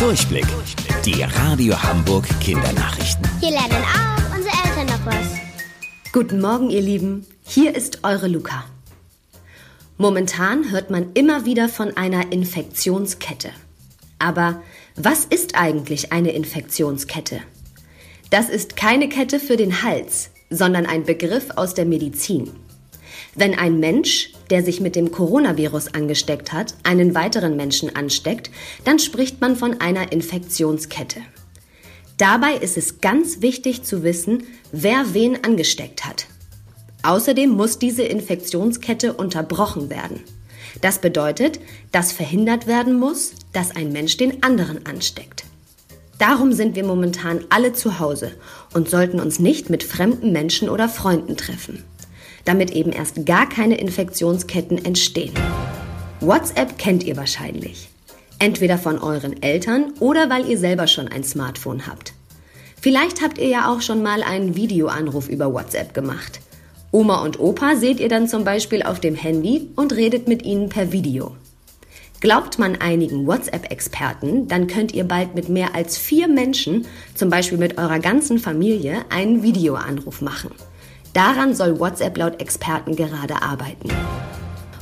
Durchblick. Die Radio Hamburg Kindernachrichten. Hier lernen auch unsere Eltern noch was. Guten Morgen, ihr Lieben. Hier ist eure Luca. Momentan hört man immer wieder von einer Infektionskette. Aber was ist eigentlich eine Infektionskette? Das ist keine Kette für den Hals, sondern ein Begriff aus der Medizin. Wenn ein Mensch, der sich mit dem Coronavirus angesteckt hat, einen weiteren Menschen ansteckt, dann spricht man von einer Infektionskette. Dabei ist es ganz wichtig zu wissen, wer wen angesteckt hat. Außerdem muss diese Infektionskette unterbrochen werden. Das bedeutet, dass verhindert werden muss, dass ein Mensch den anderen ansteckt. Darum sind wir momentan alle zu Hause und sollten uns nicht mit fremden Menschen oder Freunden treffen damit eben erst gar keine Infektionsketten entstehen. WhatsApp kennt ihr wahrscheinlich. Entweder von euren Eltern oder weil ihr selber schon ein Smartphone habt. Vielleicht habt ihr ja auch schon mal einen Videoanruf über WhatsApp gemacht. Oma und Opa seht ihr dann zum Beispiel auf dem Handy und redet mit ihnen per Video. Glaubt man einigen WhatsApp-Experten, dann könnt ihr bald mit mehr als vier Menschen, zum Beispiel mit eurer ganzen Familie, einen Videoanruf machen. Daran soll WhatsApp laut Experten gerade arbeiten.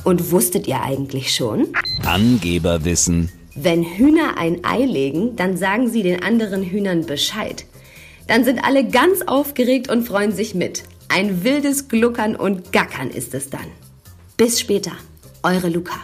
Und wusstet ihr eigentlich schon? Angeberwissen. Wenn Hühner ein Ei legen, dann sagen sie den anderen Hühnern Bescheid. Dann sind alle ganz aufgeregt und freuen sich mit. Ein wildes Gluckern und Gackern ist es dann. Bis später, eure Luca.